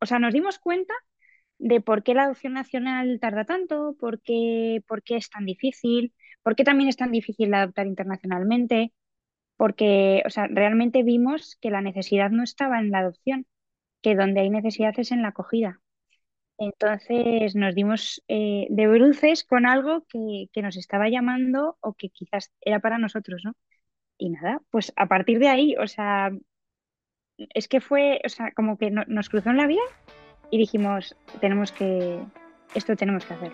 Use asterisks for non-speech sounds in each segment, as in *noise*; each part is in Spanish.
o sea, nos dimos cuenta de por qué la adopción nacional tarda tanto, por qué, por qué es tan difícil, por qué también es tan difícil adoptar internacionalmente, porque, o sea, realmente vimos que la necesidad no estaba en la adopción, que donde hay necesidad es en la acogida. Entonces nos dimos eh, de bruces con algo que, que nos estaba llamando o que quizás era para nosotros, ¿no? Y nada, pues a partir de ahí, o sea, es que fue, o sea, como que no- nos cruzó en la vida y dijimos, tenemos que, esto tenemos que hacer.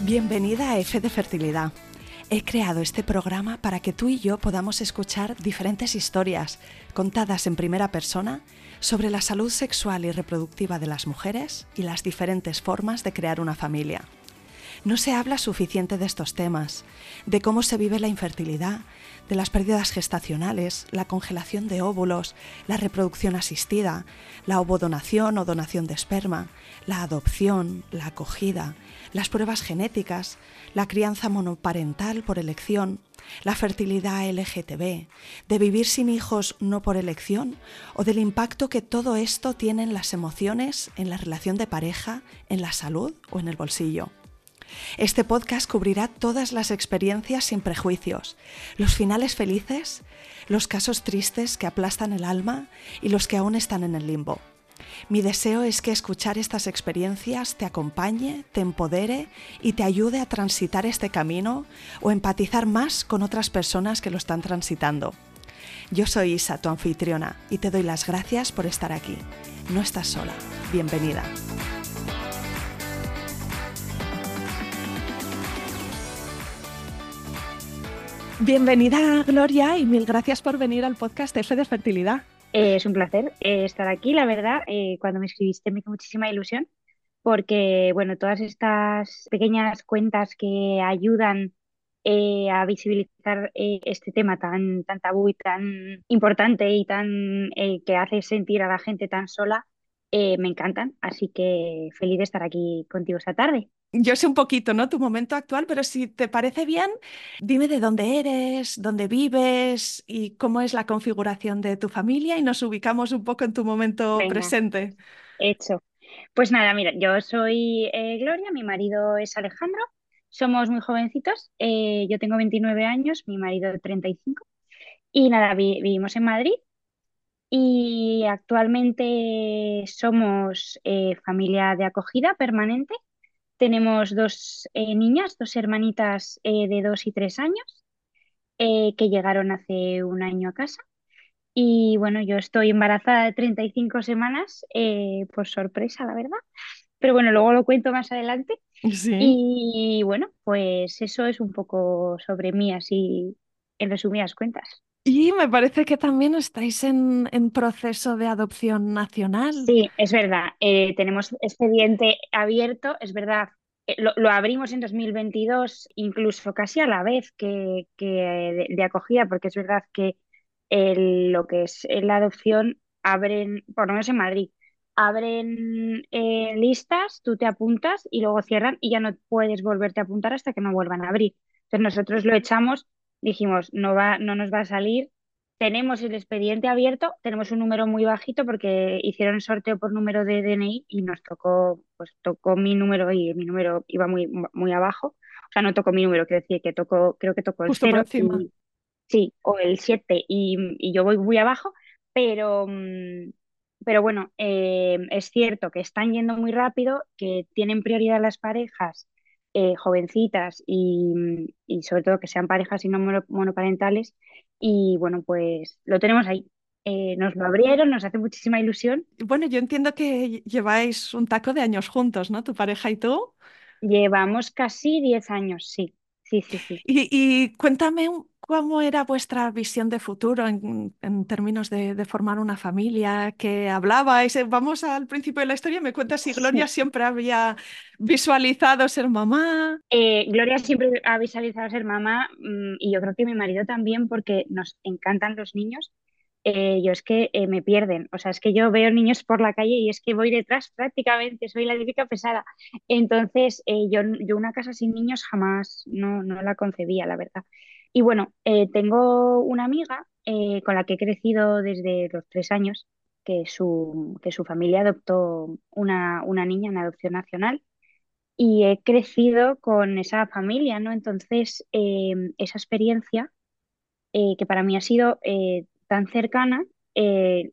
Bienvenida a F de Fertilidad. He creado este programa para que tú y yo podamos escuchar diferentes historias contadas en primera persona sobre la salud sexual y reproductiva de las mujeres y las diferentes formas de crear una familia. No se habla suficiente de estos temas, de cómo se vive la infertilidad, de las pérdidas gestacionales, la congelación de óvulos, la reproducción asistida, la ovodonación o donación de esperma, la adopción, la acogida, las pruebas genéticas, la crianza monoparental por elección, la fertilidad LGTB, de vivir sin hijos no por elección o del impacto que todo esto tiene en las emociones, en la relación de pareja, en la salud o en el bolsillo. Este podcast cubrirá todas las experiencias sin prejuicios, los finales felices, los casos tristes que aplastan el alma y los que aún están en el limbo. Mi deseo es que escuchar estas experiencias te acompañe, te empodere y te ayude a transitar este camino o empatizar más con otras personas que lo están transitando. Yo soy Isa, tu anfitriona, y te doy las gracias por estar aquí. No estás sola. Bienvenida. Bienvenida, Gloria, y mil gracias por venir al podcast F de Fertilidad. Eh, es un placer eh, estar aquí, la verdad. eh, cuando me escribiste me hizo muchísima ilusión porque, bueno, todas estas pequeñas cuentas que ayudan a visibilizar este tema tan, tan tabú y tan importante y tan que hace sentir a la gente tan sola, me encantan. Así que feliz de estar aquí contigo esta tarde. Yo sé un poquito, ¿no? Tu momento actual, pero si te parece bien, dime de dónde eres, dónde vives y cómo es la configuración de tu familia y nos ubicamos un poco en tu momento Venga, presente. hecho. Pues nada, mira, yo soy eh, Gloria, mi marido es Alejandro, somos muy jovencitos, eh, yo tengo 29 años, mi marido 35 y nada, vi- vivimos en Madrid y actualmente somos eh, familia de acogida permanente. Tenemos dos eh, niñas, dos hermanitas eh, de 2 y 3 años eh, que llegaron hace un año a casa. Y bueno, yo estoy embarazada de 35 semanas, por sorpresa, la verdad. Pero bueno, luego lo cuento más adelante. Sí. Y bueno, pues eso es un poco sobre mí, así en resumidas cuentas. Y me parece que también estáis en, en proceso de adopción nacional. Sí, es verdad. eh, tenemos expediente abierto, es verdad. eh, lo, lo abrimos en 2022, incluso casi a la vez que, que de, acogida, porque es verdad que el- lo que es eh, la adopción abren, por lo menos en Madrid, abren listas, tú te apuntas y luego cierran y ya no puedes volverte a apuntar hasta que no vuelvan a abrir. Entonces nosotros lo echamos, dijimos, no va, no nos va a salir tenemos el expediente abierto, tenemos un número muy bajito porque hicieron sorteo por número de DNI y nos tocó, pues tocó mi número y mi número iba muy, muy abajo. O sea, no tocó mi número, quiero decir que tocó, creo que tocó el Justo por 0 encima. y sí, o el 7 y, y yo voy muy abajo, pero, pero bueno, eh, es cierto que están yendo muy rápido, que tienen prioridad las parejas eh, jovencitas y, y sobre todo que sean parejas y no mono- monoparentales. Y bueno, pues lo tenemos ahí. Eh, nos lo abrieron, nos hace muchísima ilusión. Bueno, yo entiendo que lleváis un taco de años juntos, ¿no? Tu pareja y tú. Llevamos casi 10 años, sí, sí, sí, sí. Y, y cuéntame cómo era vuestra visión de futuro en, en términos de, de formar una familia, que hablabais. Eh, Vamos al principio de la historia, me cuentas si Gloria Sí. *laughs* siempre había visualizado ser mamá. Eh, Gloria siempre ha visualizado ser mamá mm, y yo creo que mi marido también porque nos encantan los niños, eh, yo es que eh, me pierden. O sea, es que yo veo niños por la calle y es que voy detrás prácticamente, soy la típica pesada. Entonces, eh, yo, yo una casa sin niños jamás no, no la concebía, la verdad. Y bueno, tengo una amiga con la que he crecido desde los tres años, que su, que su familia adoptó una, una niña en adopción nacional y he crecido con esa familia, ¿no? Entonces, esa experiencia que para mí ha sido tan cercana, eh,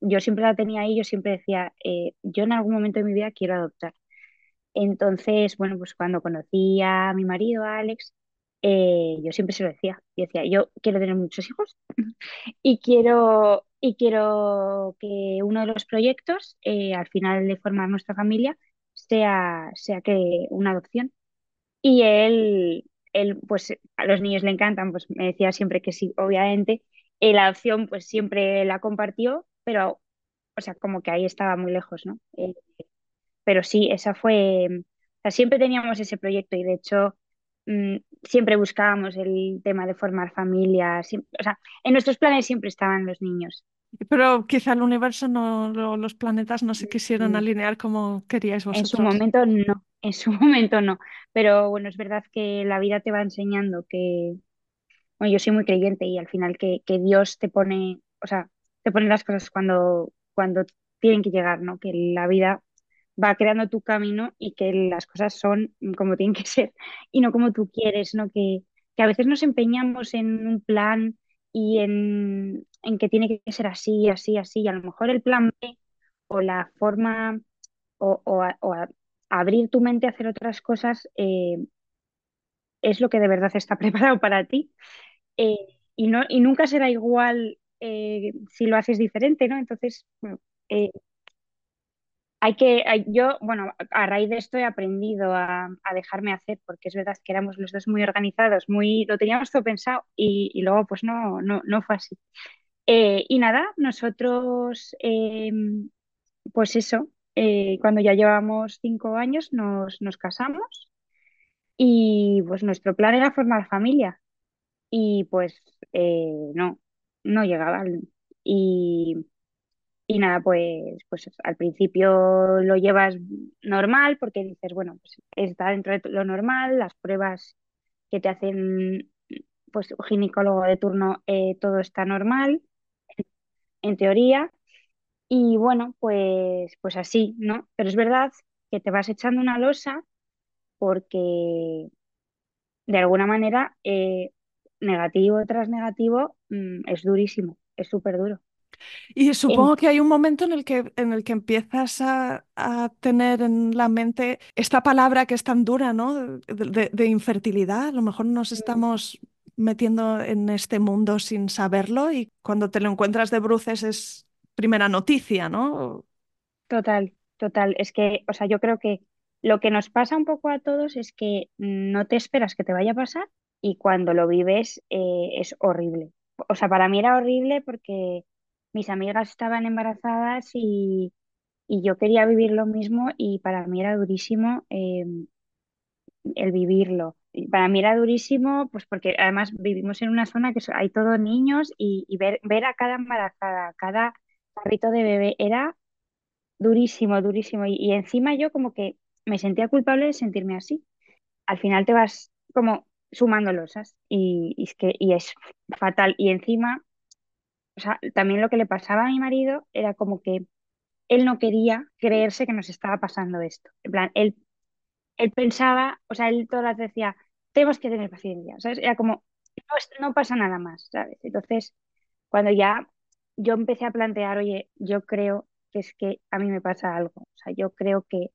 yo siempre la tenía ahí, yo siempre decía, eh, yo en algún momento de mi vida quiero adoptar. Entonces, bueno, pues cuando conocí a mi marido, a Alex, eh, yo siempre se lo decía. Yo decía, yo quiero tener muchos hijos *laughs* y quiero, y quiero que uno de los proyectos, al final de formar nuestra familia, sea, sea que una adopción. Y él, él, pues a los niños le encantan, pues me decía siempre que sí, obviamente, y la opción pues siempre la compartió, pero, o sea, como que ahí estaba muy lejos, ¿no? Eh, pero sí, esa fue, o sea, siempre teníamos ese proyecto y de hecho mm, siempre buscábamos el tema de formar familias, o sea, en nuestros planes siempre estaban los niños. Pero quizá el universo, no, los planetas no se quisieron mm. alinear como queríais vosotros. En su momento no, en su *laughs* momento no, pero bueno, es verdad que la vida te va enseñando que, yo soy muy creyente y al final que, Dios te pone, o sea, te pone las cosas cuando, cuando tienen que llegar, ¿no? Que la vida va creando tu camino y que las cosas son como tienen que *laughs* ser y no como tú quieres, ¿no? Que, que a veces nos empeñamos en un plan y en, que tiene que ser así, así, así, y a lo mejor el plan B o la forma o, o, abrir tu mente a hacer otras cosas eh, es lo que de verdad está *laughs* preparado para ti eh, y, no, y nunca será igual eh, si lo haces diferente, ¿no? Entonces, eh, hay que, yo, bueno, a raíz de esto he aprendido a, dejarme hacer, porque es verdad que éramos los dos muy organizados, muy, lo teníamos todo pensado y, luego pues no, no, no fue así. y nada, nosotros, pues eso, cuando ya llevamos cinco años nos, nos casamos y pues nuestro plan era formar familia y pues eh, no, no llegaba. Y, y nada, pues, pues al principio lo llevas normal porque dices, bueno, pues está dentro de lo normal, las pruebas que te hacen pues ginecólogo de turno, eh, todo está normal, en teoría. Y bueno, pues, pues así, ¿no? Pero es verdad que te vas echando una losa porque de alguna manera eh, negativo tras negativo, mm, es durísimo, es súper duro. Y supongo que hay un momento en el que, en el que empiezas a, tener en la mente esta palabra que es tan dura, ¿no? De, infertilidad. A lo mejor nos estamos metiendo en este mundo sin saberlo y cuando te lo encuentras de bruces es primera noticia, ¿no? Total, total. Es que, o sea, yo creo que lo que nos pasa un poco a todos es que no te esperas que te vaya a pasar y cuando lo vives eh, es horrible. O sea, para mí era horrible porque mis amigas estaban embarazadas y, yo quería vivir lo mismo y para mí era durísimo em, el vivirlo. para mí era durísimo, pues porque además vivimos en una zona que hay todos niños y, ver, ver a cada embarazada, cada carrito de bebé, era durísimo, durísimo. Y, y encima yo como que me sentía culpable de sentirme así. Al final te vas como sumando losas y, es que y es fatal. Y encima, o sea, también lo que le pasaba a mi marido era como que él no quería creerse que nos estaba pasando esto. En plan, él, pensaba, o sea, él todas las decía, tenemos que tener paciencia, ¿sabes? Era como, no, pasa nada más, ¿sabes? Entonces, cuando ya yo empecé a plantear, oye, yo creo que es que a mí me pasa algo, o sea, yo creo que,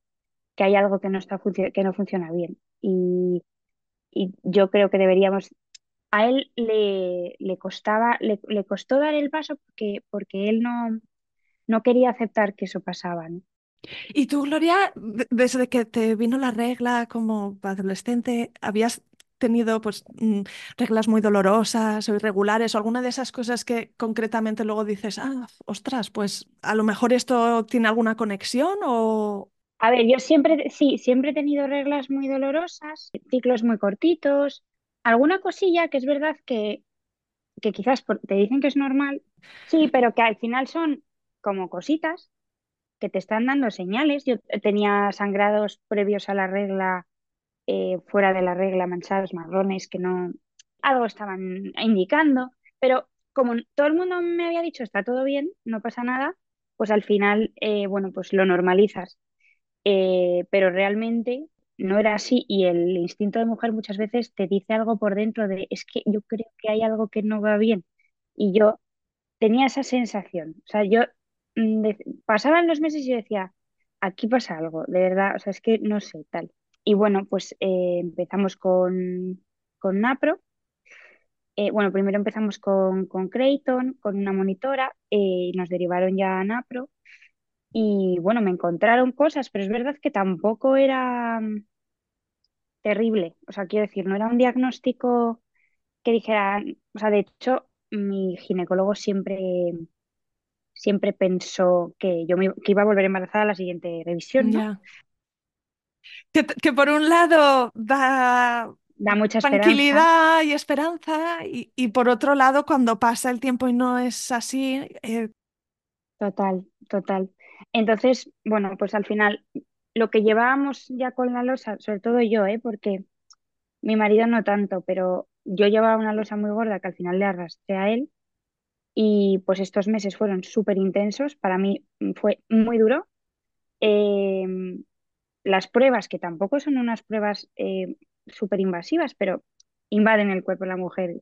que hay algo que no, está que no funciona bien. Y, y yo creo que deberíamos, a él le, le costaba, le, costó dar el paso porque, porque él no, no quería aceptar que eso pasaba. Y tú, Gloria, desde que te vino la regla como adolescente, ¿habías tenido pues mm, reglas muy dolorosas o irregulares o alguna de esas cosas que concretamente luego dices, ah, ostras, pues a lo mejor esto tiene alguna conexión o, a ver, yo siempre, sí, siempre he tenido reglas muy dolorosas, ciclos muy cortitos, alguna cosilla que es verdad que, que quizás te dicen que es normal, sí, pero que al final son como cositas que te están dando señales. Yo tenía sangrados previos a la regla, eh, fuera de la regla, manchados, marrones, que no, algo estaban indicando, pero como todo el mundo me había dicho está todo bien, no pasa nada, pues al final, eh, bueno, pues lo normalizas. Eh, pero realmente no era así y el instinto de mujer muchas veces te dice algo por dentro de es que yo creo que hay algo que no va bien. Y yo tenía esa sensación. O sea, yo mm, pasaban los meses y yo decía, aquí pasa algo, de verdad, o sea, es que no sé, tal. Y bueno, pues eh, empezamos con, con Napro. Eh, bueno, primero empezamos con, con Creighton, con una monitora, y nos derivaron ya a Napro. Y bueno, me encontraron cosas, pero es verdad que tampoco era mm, terrible. O sea, quiero decir, no era un diagnóstico que dijera, o sea, de hecho, mi ginecólogo siempre, siempre pensó que yo me, que iba a volver embarazada a la siguiente revisión, ¿no? Que, que, por un lado da, da mucha tranquilidad y esperanza, y, y, por otro lado, cuando pasa el tiempo y no es así. Eh... Total, total. Entonces, bueno, pues al final lo que llevábamos ya con la losa, sobre todo yo, ¿eh? porque mi marido no tanto, pero yo llevaba una losa muy gorda que al final le arrastré a él y pues estos meses fueron súper intensos, para mí fue muy duro. Em, las pruebas, que tampoco son unas pruebas eh, súper invasivas, pero invaden el cuerpo de la mujer,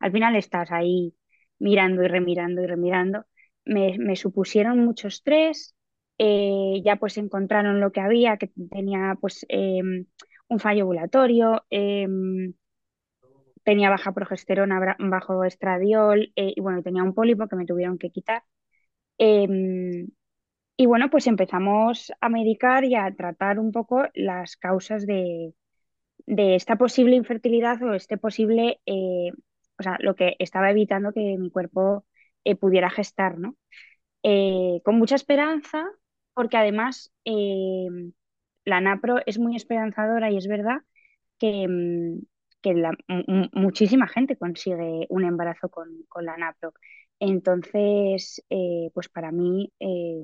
al final estás ahí mirando y remirando y remirando, me, me supusieron mucho estrés, eh, ya pues encontraron lo que había, que tenía pues em, un fallo ovulatorio, em, tenía baja progesterona, bajo estradiol eh, y bueno, tenía un pólipo que me tuvieron que quitar. Em, y bueno, pues empezamos a medicar y a tratar un poco las causas de, esta posible infertilidad o este posible, eh, o sea, lo que estaba evitando que mi cuerpo pudiera gestar, ¿no? con mucha esperanza, porque además eh, la NAPRO es muy esperanzadora y es verdad que, mm, muchísima gente consigue un embarazo con, la NAPRO. Entonces, eh, pues para mí, eh,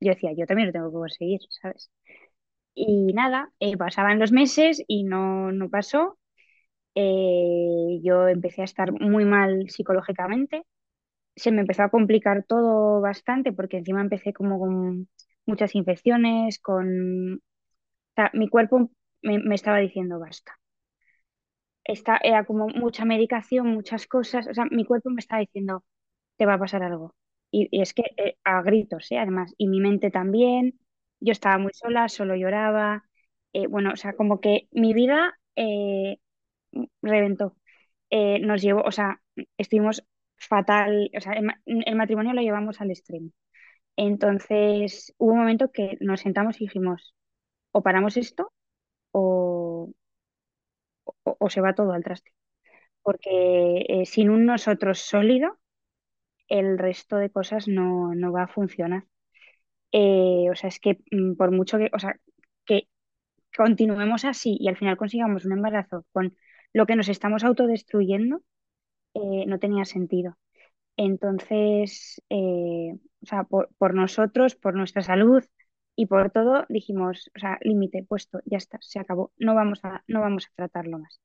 yo decía, yo también lo tengo que conseguir, ¿sabes? Y nada, pasaban los meses y no, no pasó. yo empecé a estar muy mal psicológicamente. Se me empezó a complicar todo bastante porque encima empecé como con muchas infecciones, con... mi cuerpo me, estaba diciendo basta. Esta, era como mucha medicación, muchas cosas, o sea, mi cuerpo me estaba diciendo, te va a pasar algo. Y, es que eh, a gritos, ¿eh? además, y mi mente también, yo estaba muy sola, solo lloraba, eh, bueno, o sea, como que mi vida eh, reventó. nos llevó, o sea, estuvimos fatal, o sea, el matrimonio lo llevamos al extremo. Entonces hubo un momento que nos sentamos y dijimos, o paramos esto o, o, se va todo al traste. Porque eh, sin un nosotros sólido, el resto de cosas no, va a funcionar. Eh, o sea, es que mm, por mucho que, o sea, que continuemos así y al final consigamos un embarazo con lo que nos estamos autodestruyendo, eh, no tenía sentido. Entonces, eh, o sea, por, nosotros, por nuestra salud y por todo, dijimos, o sea, límite puesto, ya está, se acabó, no vamos a, no vamos a tratarlo más.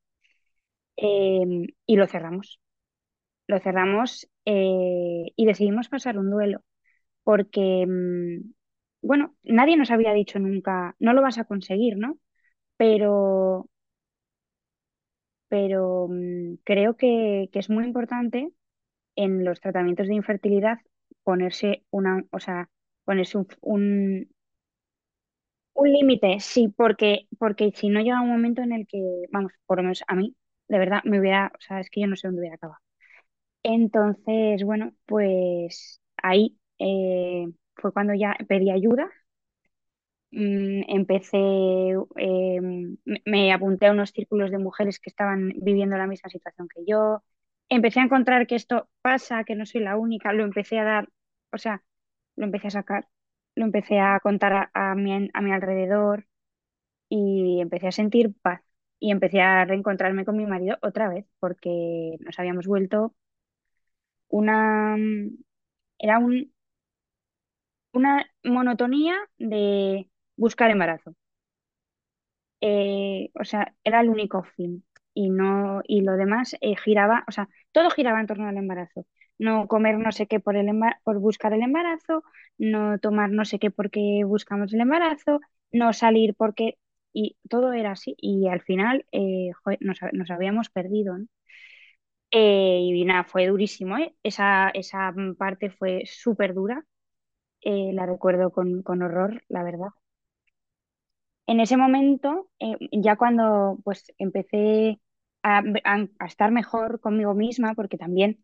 Em, y lo cerramos. Lo cerramos eh, y decidimos pasar un duelo, porque, mm, bueno, nadie nos había dicho nunca, no lo vas a conseguir, ¿no? Pero, pero mm, creo que, que es muy importante en los tratamientos de infertilidad ponerse una, o sea, ponerse un, un, límite, sí, porque, porque si no llega un momento en el que, vamos, por lo menos a mí, de verdad, me hubiera, o sea, es que yo no sé dónde hubiera acabado. Entonces, bueno, pues ahí eh, fue cuando ya pedí ayuda. Mm, empecé, eh, me apunté a unos círculos de mujeres que estaban viviendo la misma situación que yo empecé a encontrar que esto pasa, que no soy la única, lo empecé a dar, o sea, lo empecé a sacar, lo empecé a contar a, mi, a mi alrededor y empecé a sentir paz y empecé a reencontrarme con mi marido otra vez porque nos habíamos vuelto una, era un, una monotonía de buscar embarazo. Eh, o sea, era el único fin. Y no, y lo demás eh, giraba, o sea, todo giraba en torno al embarazo. No comer no sé qué por el por buscar el embarazo, no tomar no sé qué porque buscamos el embarazo, no salir porque. Y todo era así. Y al final eh, nos, nos habíamos perdido. Eh, y nada, fue durísimo. Esa, esa parte fue súper dura. la recuerdo con, con horror, la verdad. En ese momento, ya cuando pues empecé a, a- a estar mejor conmigo misma, porque también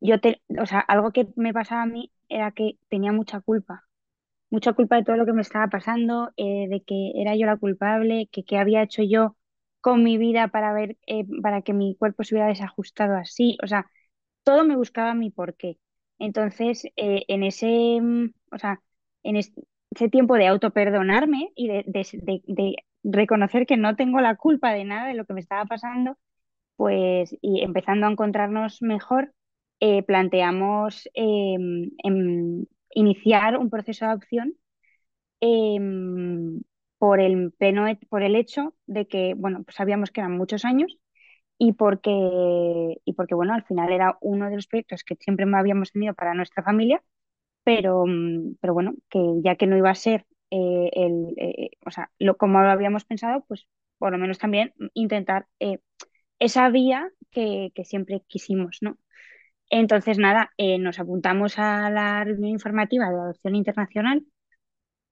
yo te, o sea, algo que me pasaba a mí era que tenía mucha culpa, mucha culpa de todo lo que me estaba pasando, eh, de que era yo la culpable, que qué había hecho yo con mi vida para ver, eh, para que mi cuerpo se hubiera desajustado así, o sea, todo me buscaba mi porqué. Entonces, eh, en ese, mm, o sea, en es- ese tiempo de autoperdonarme y de, de- de- de reconocer que no tengo la culpa de nada de lo que me estaba pasando, pues, y empezando a encontrarnos mejor, eh, planteamos em, iniciar un proceso de adopción em, por el pleno, por el hecho de que, bueno, pues sabíamos que eran muchos años y porque, y porque, bueno, al final era uno de los proyectos que siempre habíamos tenido para nuestra familia, pero, mm, pero bueno, que ya que no iba a ser eh, el, eh, o sea, lo, como lo habíamos pensado, pues por lo menos también intentar eh, esa vía que, que siempre quisimos, ¿no? Entonces, nada, nos apuntamos a la reunión informativa de adopción internacional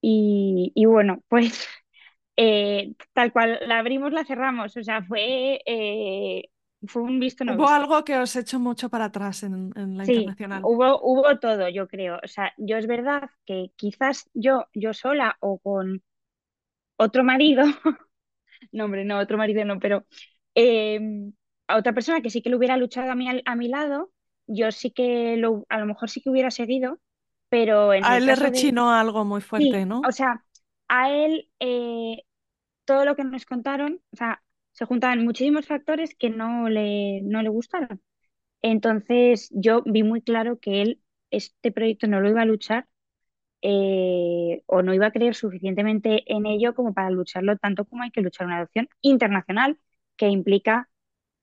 y, y bueno, *laughs* pues tal cual la abrimos, la cerramos, o sea, fue, fue un visto no Hubo visto. algo que os echó mucho para atrás en, en la Sí, internacional. hubo, hubo todo, yo creo. O sea, yo es verdad que quizás yo, yo sola o con otro marido, *laughs* no, hombre, no, otro marido no, pero eh, a otra persona que sí que lo hubiera luchado a mi, a mi lado, yo sí que lo, a lo mejor sí que hubiera seguido, pero en A él le caso de, rechinó algo muy fuerte, sí, ¿no? o sea, a él eh, todo lo que nos contaron, o sea, se juntaban muchísimos factores que no le, no le gustaron. Entonces yo vi muy claro que él este proyecto no lo iba a luchar eh, o no iba a creer suficientemente en ello como para lucharlo tanto como hay que luchar una adopción internacional que implica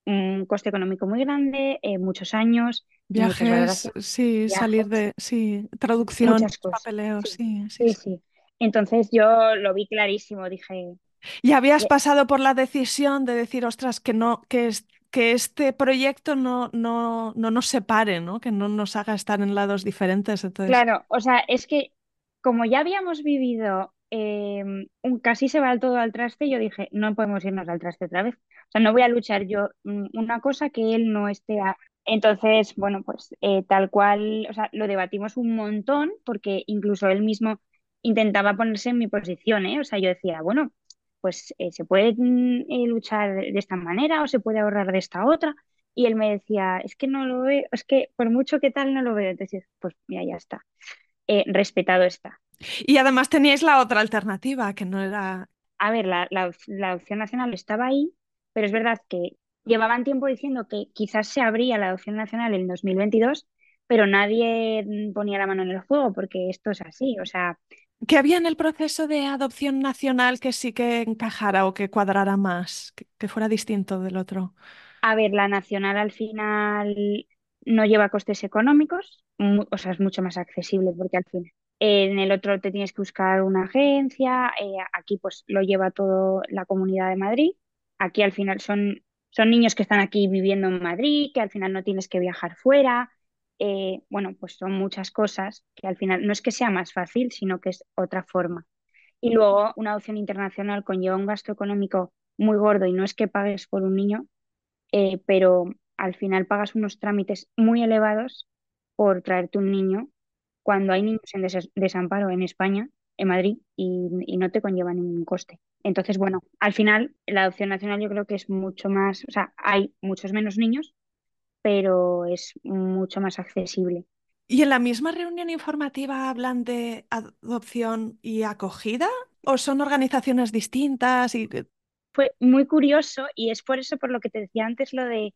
un coste económico muy grande, eh, muchos años Viajes, sí, salir de, sí, traducción, papeleo, Sí, sí, sí, sí, sí. sí. Entonces yo lo vi clarísimo, dije, Y habías "Ye- pasado por la decisión de decir, ostras, que no, que, es- que este proyecto no, no, no nos separe, ¿no? Que no nos haga estar en lados diferentes. Entonces, Claro, o sea, es que como ya habíamos vivido eh, un casi se va todo al traste, yo dije, no podemos irnos al traste otra vez. O sea, no voy a luchar yo mm, una cosa que él no esté a... Entonces, bueno, pues eh, tal cual, o sea, lo debatimos un montón porque incluso él mismo intentaba ponerse en mi posición, ¿eh? O sea, yo decía, bueno, pues eh, se puede mm, eh, luchar de esta manera o se puede ahorrar de esta otra. Y él me decía, es que no lo veo, es que por mucho que tal no lo veo. Entonces, pues mira, ya está. Eh, respetado está. y además teníais la otra alternativa, que no era... A ver, la, la, op- la opción nacional estaba ahí, pero es verdad que llevaban tiempo diciendo que quizás se abría la adopción nacional en 2022, pero nadie mm, ponía la mano en el fuego porque esto es así. O sea, ¿Qué había en el proceso de adopción nacional que sí que encajara o que cuadrara más, que, que fuera distinto del otro? a ver, la nacional al final no lleva costes económicos, o sea, es mucho más accesible porque al final en el otro te tienes que buscar una agencia, eh, aquí pues lo lleva todo la Comunidad de Madrid, aquí al final son, son niños que están aquí viviendo en Madrid, que al final no tienes que viajar fuera, eh, bueno, pues son muchas cosas que al final no es que sea más fácil, sino que es otra forma. Y luego una adopción internacional conlleva un gasto económico muy gordo y no es que pagues por un niño, eh, pero al final pagas unos trámites muy elevados por traerte un niño cuando hay niños en des- desamparo en España, en Madrid, y, y no te conlleva ningún coste. Entonces, bueno, al final la adopción nacional yo creo que es mucho más, o sea, hay muchos menos niños, pero es mucho más accesible. ¿Y en la misma reunión informativa hablan de adopción y acogida? ¿O son organizaciones distintas? Y... Fue muy curioso y es por eso por lo que te decía antes lo de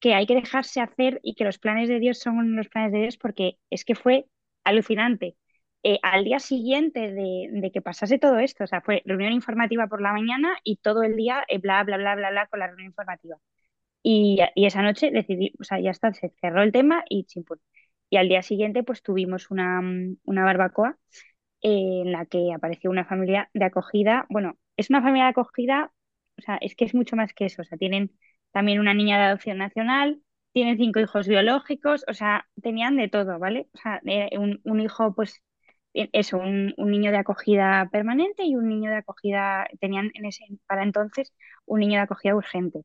que hay que dejarse hacer y que los planes de Dios son los planes de Dios porque es que fue alucinante. Eh, al día siguiente de, que pasase todo esto, o sea, fue reunión informativa por la mañana y todo el día eh, bla, bla, bla, bla, bla con la reunión informativa. Y, esa noche decidí, o sea, ya está, se cerró el tema y chimpún. Y al día siguiente pues tuvimos una, una barbacoa eh, en la que apareció una familia de acogida. Bueno, es una familia de acogida, o sea, es que es mucho más que eso, o sea, tienen también una niña de adopción nacional, tienen cinco hijos biológicos, o sea, tenían de todo, ¿vale? O sea, un, un hijo, pues, e, eso, un, un, niño de acogida permanente y un niño de acogida, tenían en ese, para entonces un niño de acogida urgente.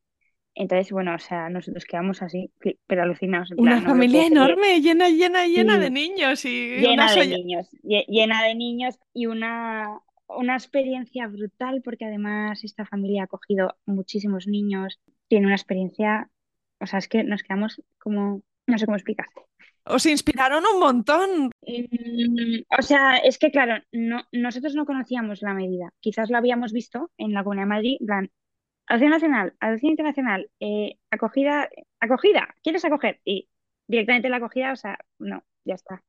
Entonces, bueno, o sea, nosotros quedamos así, pero alucinados. una familia enorme, llena, llena, llena de niños y llena de niños, llena de niños y una, una experiencia brutal porque además esta familia ha acogido muchísimos niños, tiene una experiencia, o sea, es que nos quedamos como, no sé cómo explicarte. Os inspiraron un montón. Mm, o sea, es que claro, no, nosotros no conocíamos la medida. Quizás lo habíamos visto en la Comunidad de Madrid, plan, Adopción nacional, adopción internacional, eh, acogida, acogida, ¿quieres acoger? Y directamente la acogida, o sea, no, ya está.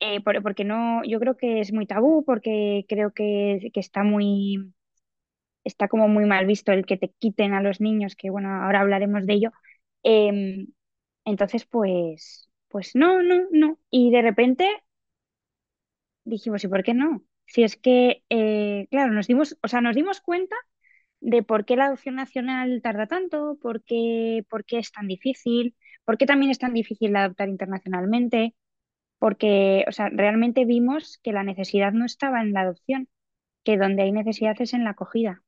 Eh, porque no, yo creo que es muy tabú, porque creo que, está muy, está como muy mal visto el que te quiten a los niños, que bueno, ahora hablaremos de ello. Em, entonces, pues, pues no, no, no. Y de repente dijimos, ¿y por qué no? Si es que, eh, claro, nos dimos, o sea, nos dimos cuenta de por qué la adopción nacional tarda tanto, por qué, por qué es tan difícil, por qué también es tan difícil adoptar internacionalmente, porque, o sea, realmente vimos que la necesidad no estaba en la adopción, que donde hay necesidad es en la acogida.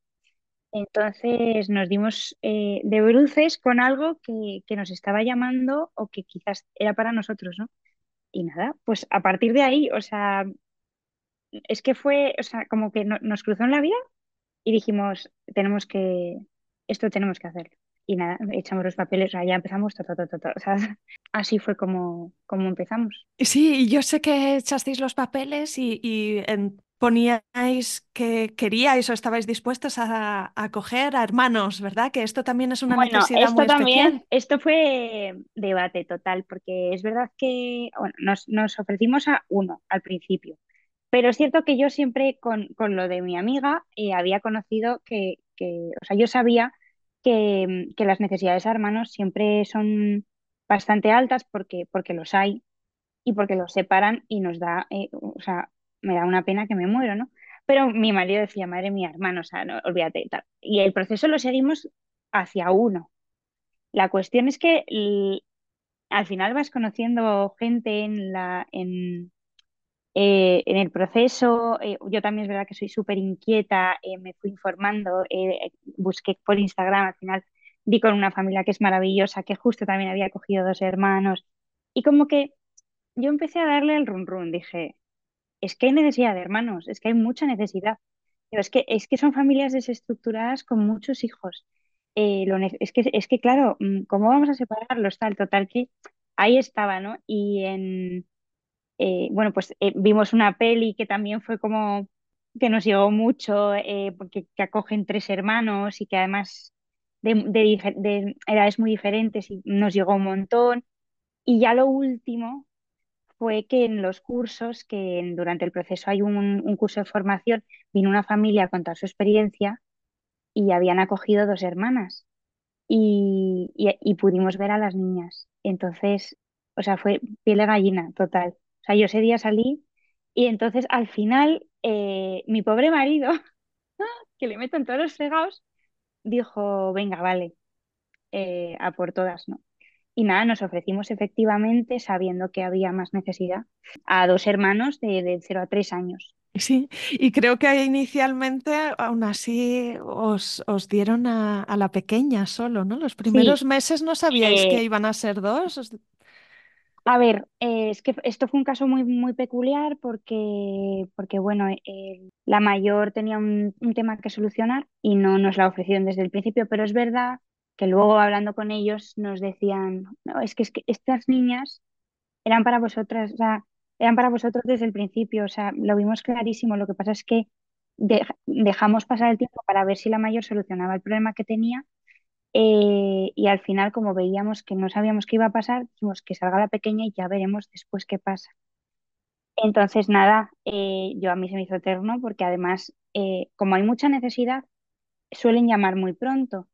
Entonces nos dimos eh, de bruces con algo que, nos estaba llamando o que quizás era para nosotros, ¿no? Y nada, pues a partir de ahí, o sea, es que fue, o sea, como que nos cruzó en la vida y dijimos, tenemos que, esto tenemos que hacer. Y nada, echamos los papeles, ya empezamos, o sea, *laughs* así fue como, como empezamos. Sí, yo sé que echasteis los papeles y, poníais que queríais o estabais dispuestos a, acoger a hermanos, ¿verdad? Que esto también es una necesidad esto muy también, especial. Esto fue debate total, porque es verdad que bueno, nos, nos ofrecimos a uno al principio, pero es cierto que yo siempre con, lo de mi amiga eh, había conocido que, o sea, yo sabía que, las necesidades de hermanos siempre son bastante altas porque, porque los hay y porque los separan y nos da, eh, o sea, me da una pena que me muero, ¿no? Pero mi marido decía, madre mía, hermano, o sea, no, olvídate y tal. Y el proceso lo seguimos hacia uno. La cuestión es que al final vas conociendo gente en la, en, eh, en el proceso, eh, yo también es verdad que soy súper inquieta, eh, me fui informando, busqué por Instagram, al final vi con una familia que es maravillosa, que justo también había cogido dos hermanos, y como que yo empecé a darle el run run, dije, es que hay necesidad de hermanos, es que hay mucha necesidad, pero es que, es que son familias desestructuradas con muchos hijos. es, que, es que, claro, mm, ¿cómo vamos a separarlos? Tal, total, que ahí estaba, ¿no? Y en eh, bueno, pues eh, vimos una peli que también fue como que nos llegó mucho, eh, porque que acogen tres hermanos y que además de, edades muy diferentes y nos llegó un montón. Y ya lo último fue que en los cursos, que durante el proceso hay un, curso de formación, vino una familia a contar su experiencia y habían acogido dos hermanas y, y pudimos ver a las niñas. Entonces, o sea, fue piel de gallina total sea, yo ese día salí y entonces al final eh, mi pobre marido, *laughs* que le meto en todos los fregados, dijo, venga, vale, eh, a por todas, ¿no? Y nada, nos ofrecimos efectivamente, sabiendo que había más necesidad, a dos hermanos de, de 0 a 3 años. Sí, y creo que inicialmente aún así os, dieron a, la pequeña solo, ¿no? Los primeros meses no sabíais que eh, iban a ser dos. A ver, eh, es que esto fue un caso muy, muy peculiar porque, porque bueno, la mayor tenía un, tema que solucionar y no nos la ofrecieron desde el principio, pero es verdad que luego hablando con ellos nos decían, no, es que, es que estas niñas eran para vosotras, o sea, eran para vosotros desde el principio, o sea, lo vimos clarísimo, lo que pasa es que dejamos pasar el tiempo para ver si la mayor solucionaba el problema que tenía Eh, y al final, como veíamos que no sabíamos qué iba a pasar, dijimos que salga la pequeña y ya veremos después qué pasa. Entonces, nada, eh, yo a mí se me hizo eterno porque además, eh, como hay mucha necesidad, suelen llamar muy pronto.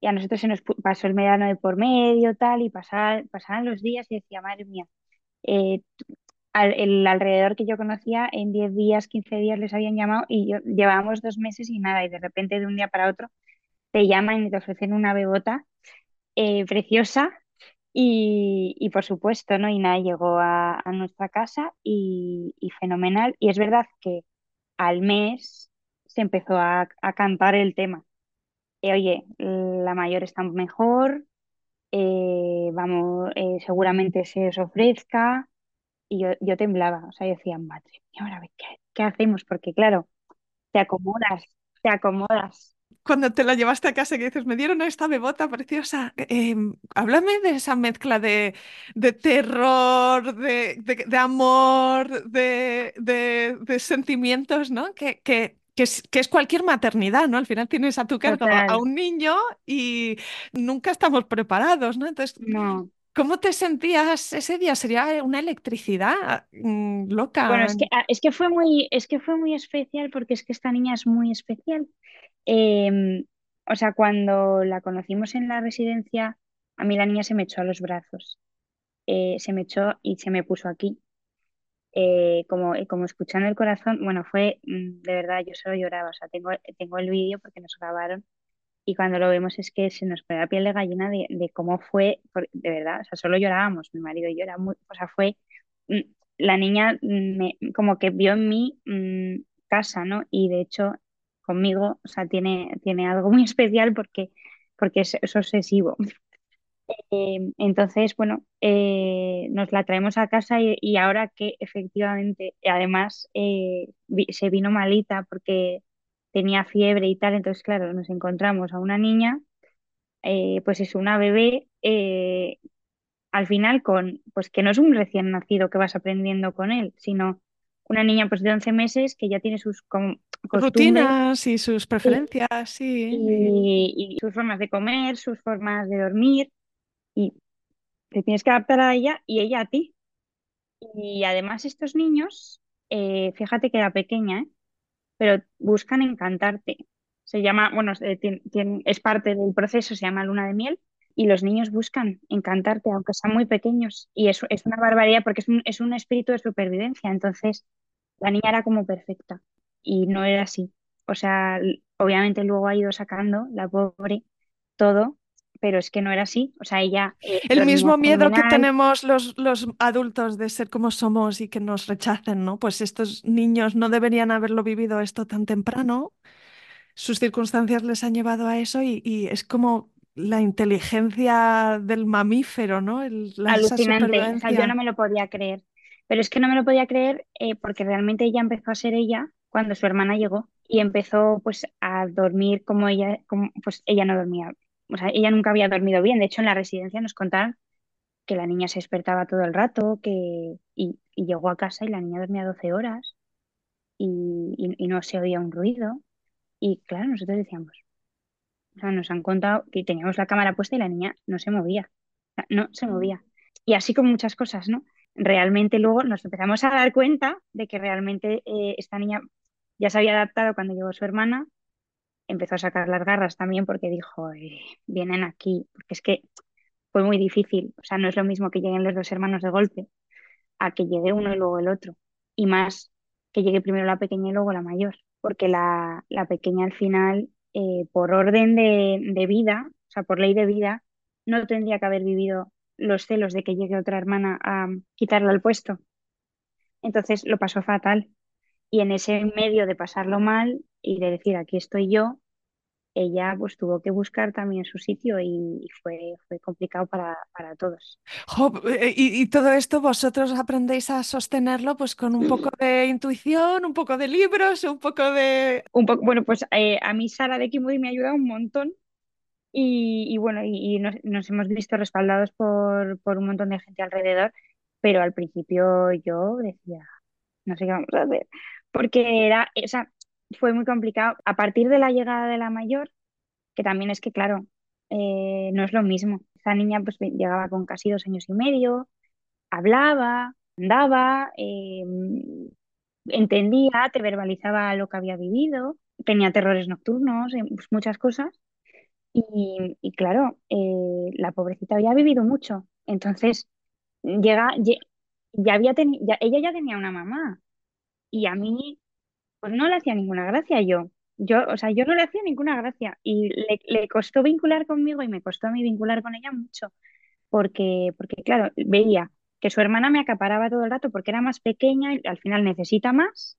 Y a nosotros se nos pasó el verano de por medio, tal, y pasar, pasaban los días y decía, madre mía, eh, al- el alrededor que yo conocía, en 10 días, 15 días les habían llamado y yo, llevábamos dos meses y nada, y de repente de un día para otro te llaman y te ofrecen una bebota eh, preciosa y, y por supuesto, ¿no? Y nada, llegó a, a nuestra casa y, y fenomenal. Y es verdad que al mes se empezó a, a cantar el tema. Eh, oye, la mayor está mejor, eh, vamos, eh, seguramente se os ofrezca. Y yo, yo temblaba, o sea, yo decía, madre mía, ahora ¿qué, qué hacemos? Porque claro, te acomodas, te acomodas. Cuando te la llevaste a casa que dices, me dieron esta bebota preciosa, em, háblame de esa mezcla de, de terror, de, de- de amor, de, sentimientos, ¿no? Que, que, que es, que es cualquier maternidad, ¿no? Al final tienes a tu cargo a Total, un niño y nunca estamos preparados, ¿no? Entonces, no. ¿cómo te sentías ese día? ¿Sería una electricidad mm, Bueno, loca? es que, ah, es que fue muy, es que fue muy especial porque es que esta niña es muy especial. Em, o sea, cuando la conocimos en la residencia, a mí la niña se me echó a los brazos. Eh, se me echó y se me puso aquí. Eh, como, eh, como escuchando el corazón, bueno, fue mm, de verdad, yo solo lloraba. O sea, tengo, tengo el vídeo porque nos grabaron y cuando lo vemos es que se nos pone la piel de gallina de, cómo fue, de verdad, o sea, solo llorábamos, mi marido y yo, era muy, o sea, fue, mm, la niña mm, me- como que vio en mí casa, ¿no? Y de hecho, conmigo, o sea, tiene, tiene algo muy *laughs* especial porque, porque es, es obsesivo. Eh, entonces, bueno, eh, nos la traemos a casa y, ahora que efectivamente, además, eh, se vino malita porque tenía fiebre y tal, entonces, claro, nos encontramos a una niña, pues es una bebé, al final con, pues que no es un recién nacido que vas aprendiendo con él, sino una niña pues de 11 meses que ya tiene sus Rutinas y sus preferencias, sí. y- sus formas de comer, sus formas de dormir. Y te tienes que adaptar a ella y ella a ti. Y además estos niños, eh, fíjate que era pequeña, ¿eh? Pero buscan encantarte. Se llama, bueno, eh, tien- tien- es parte del proceso, se llama luna de miel, y los niños buscan encantarte, aunque sean muy pequeños. Y eso es una barbaridad porque es un, es un espíritu de supervivencia. Entonces, la niña era como perfecta y no era así. O sea, obviamente luego ha ido sacando, la pobre, todo, pero es que no era así. O sea, ella eh, El mismo miedo que tenemos los, los adultos de ser como somos y que nos rechacen, ¿no? Pues estos niños no deberían haberlo vivido esto tan temprano. Sus circunstancias les han llevado a eso y, y es como la inteligencia del mamífero, ¿no? El- la, alucinante. O sea, yo no me lo podía creer. Pero es que no me lo podía creer eh, porque realmente ella empezó a ser ella cuando su hermana llegó y empezó pues a dormir como ella, como, pues ella no dormía. O sea, ella nunca había dormido bien. De hecho, en la residencia nos contaron que la niña se despertaba todo el rato, que y, y llegó a casa y la niña dormía 12 horas y, y, y no se oía un ruido. Y claro, nosotros decíamos, o sea, nos han contado que teníamos la cámara puesta y la niña no se movía. O sea, no se movía. Y así con muchas cosas, ¿no? Realmente luego nos empezamos a dar cuenta de que realmente eh, esta niña ya se había adaptado cuando llegó su hermana, empezó a sacar las garras también porque dijo, eh, vienen aquí, porque es que fue muy difícil. O sea, no es lo mismo que lleguen los dos hermanos de golpe a que llegue uno y luego el otro. Y más que llegue primero la pequeña y luego la mayor, porque la, la pequeña al final, eh, por orden de, de vida, o sea, por ley de vida, no tendría que haber vivido los celos de que llegue otra hermana a quitarle el puesto. Entonces lo pasó fatal. Y en ese medio de pasarlo mal y de decir, aquí estoy yo, ella pues tuvo que buscar también su sitio y, fue, fue complicado para, para todos. Jo, eh, y, y todo esto vosotros aprendéis a sostenerlo pues con un poco de intuición, un poco de libros, un poco de... Un poco, bueno, pues eh, a mí Sara de Kimudi me ha ayudado un montón y, y bueno, y, y nos, nos hemos visto respaldados por, por un montón de gente alrededor, pero al principio yo decía, no sé qué vamos a hacer, porque era, o sea, fue muy complicado. A partir de la llegada de la mayor, que también es que, claro, eh, no es lo mismo. Esa niña pues llegaba con casi dos años y medio, hablaba, andaba, eh, entendía, te verbalizaba lo que había vivido, tenía terrores nocturnos, eh, pues, muchas cosas. Y, y claro, eh, la pobrecita había vivido mucho. Entonces, llega, ye- ya había ya- ella ya tenía una mamá. Y a mí, pues no le hacía ninguna gracia yo. Yo, o sea, yo no le hacía ninguna gracia. Y le, le costó vincular conmigo y me costó a mí vincular con ella mucho. Porque, porque, claro, veía que su hermana me acaparaba todo el rato porque era más pequeña y al final necesita más.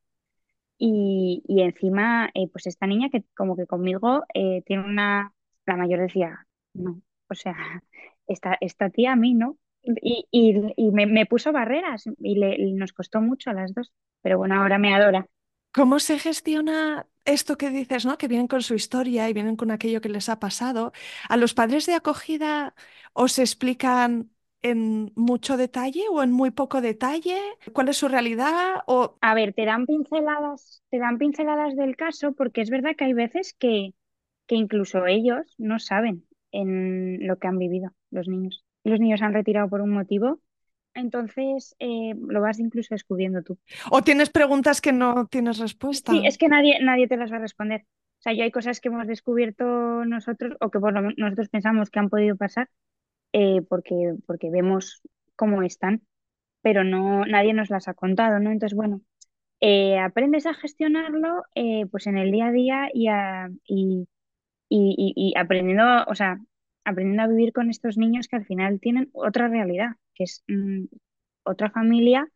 Y, y encima, eh, pues esta niña que como que conmigo eh, tiene una, la mayor decía, no, o sea, *laughs* esta, esta tía a mí no. Y, y, y me, me puso barreras y, le, nos costó mucho a las dos, pero bueno, ahora me adora. ¿Cómo se gestiona esto que dices, ¿no? Que vienen con su historia y vienen con aquello que les ha pasado. ¿A los padres de acogida os explican en mucho detalle o en muy poco detalle cuál es su realidad? A ver, te dan pinceladas, te dan pinceladas del caso porque es verdad que hay veces que, que incluso ellos no saben en lo que han vivido los niños. Los niños han retirado por un motivo, entonces eh, lo vas incluso descubriendo tú. ¿O tienes preguntas que no tienes Sí, respuesta? es que nadie, nadie te las va a responder. O sea, yo hay cosas que hemos descubierto nosotros o que por lo menos nosotros pensamos que han podido pasar eh, porque, porque vemos cómo están, pero no, nadie nos las ha contado, ¿no? Entonces, bueno, eh, aprendes a gestionarlo eh, pues en el día a día y, a- y, y, y- y aprendiendo, o sea, aprendiendo a vivir con estos niños que al final tienen otra realidad, que es mm, otra familia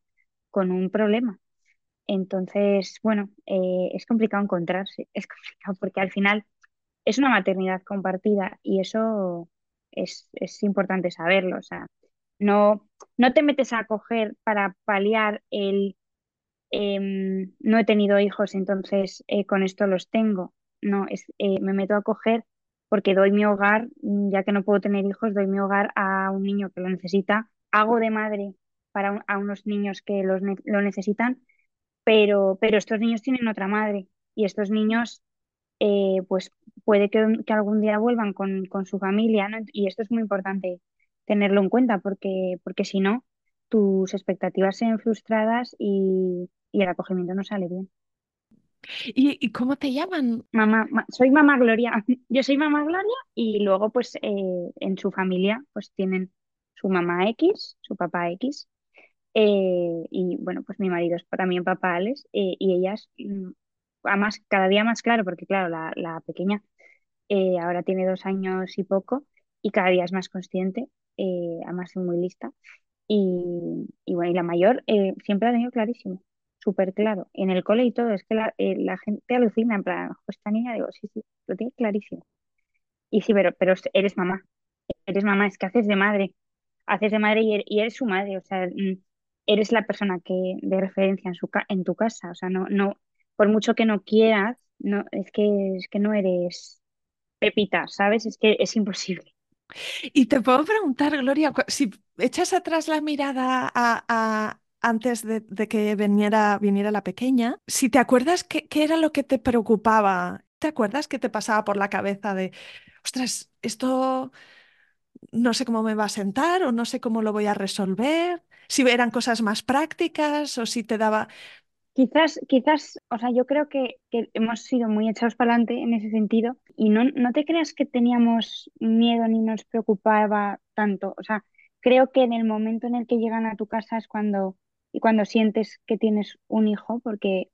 con un problema. Entonces, bueno, eh, es complicado encontrarse, *laughs* es complicado porque al final es una maternidad compartida y eso es, es importante saberlo. O sea, no, no te metes a coger para paliar el em, no he tenido hijos, entonces eh, con esto los tengo. No, es, eh, me meto a coger porque doy mi hogar, ya que no puedo tener hijos, doy mi hogar a un niño que lo necesita. Hago de madre para un- a unos niños que los ne- lo necesitan pero, pero estos niños tienen otra madre y estos niños eh, pues puede que, que algún día vuelvan con, con su familia, ¿no? Y esto es muy importante tenerlo en cuenta porque, porque si no, tus expectativas se ven frustradas y, y el acogimiento no sale bien. ¿Y, y cómo te llaman? Mamá, ma- soy mamá Gloria, *laughs* yo soy mamá Gloria y luego pues eh, en su familia pues tienen su mamá X, su papá X Eh, y bueno, pues mi marido es también papá Alex, eh, y ellas, mm, además, cada día más claro, porque claro, la, la pequeña eh, ahora tiene dos años y poco, y cada día es más consciente, eh, además es muy lista, y, y bueno, y la mayor siempre ha tenido clarísimo, súper claro, en el cole y todo, es que la, la gente alucina, en plan, "Jo, esta niña, digo, sí, sí, lo tiene clarísimo. Y sí, pero, pero eres mamá, eres mamá, es que haces de madre, haces de madre y er- y eres su madre, o sea, mm, eres la persona que de referencia en su en tu casa, o sea, no, no, por mucho que no quieras, no, es que que no eres Pepita, ¿sabes? Es que es imposible. Y te puedo preguntar, Gloria, si echas atrás la mirada a, antes de, que viniera, viniera la pequeña, si te acuerdas qué, qué era lo que te preocupaba, ¿te acuerdas qué te pasaba por la cabeza de, ostras, esto no sé cómo me va a sentar o no sé cómo lo voy a resolver? Si eran cosas más prácticas o si te daba... Quizás, quizás, o sea, yo creo que, que hemos sido muy echados para adelante en ese sentido y no, no te creas que teníamos miedo ni nos preocupaba tanto. O sea, creo que en el momento en el que llegan a tu casa es cuando, y cuando sientes que tienes un hijo, porque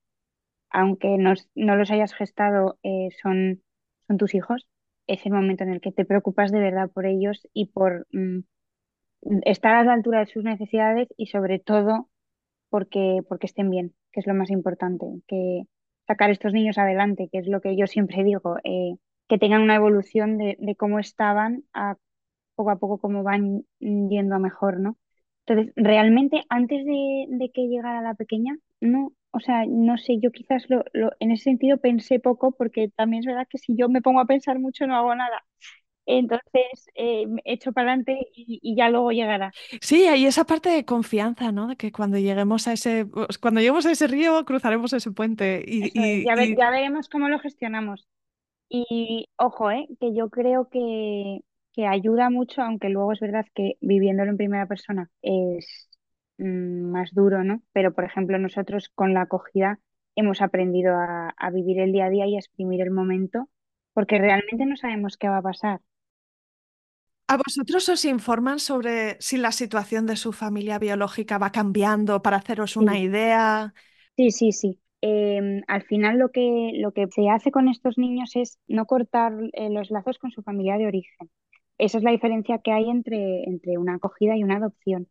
aunque nos- no los hayas gestado, eh, son, son tus hijos, es el momento en el que te preocupas de verdad por ellos y por mm, estar a la altura de sus necesidades y sobre todo porque, porque estén bien, que es lo más importante, que sacar estos niños adelante, que es lo que yo siempre digo, eh, que tengan una evolución de, cómo estaban a poco a poco cómo van yendo a mejor, ¿no? Entonces, realmente antes de que llegara la pequeña, no, o sea, no sé, yo quizás lo, lo- en ese sentido pensé poco porque también es verdad que si yo me pongo a pensar mucho no hago nada. Entonces, eh, echo para adelante y, y ya luego llegará. Sí, hay esa parte de confianza, ¿no? De que cuando lleguemos a ese, pues, cuando lleguemos a ese río, cruzaremos ese puente y, y- ya, ve- y ya veremos cómo lo gestionamos. Y ojo, ¿eh? que yo creo que, que ayuda mucho, aunque luego es verdad que viviéndolo en primera persona es mm, más duro, ¿no? Pero, por ejemplo, nosotros con la acogida hemos aprendido a, a vivir el día a día y a exprimir el momento, porque realmente no sabemos qué va a pasar. ¿A vosotros os informan sobre si la situación de su familia biológica va cambiando para haceros una Sí, idea? sí, sí, sí. Em, al final lo que, lo que se hace con estos niños es no cortar eh, los lazos con su familia de origen. Esa es la diferencia que hay entre, entre una acogida y una adopción.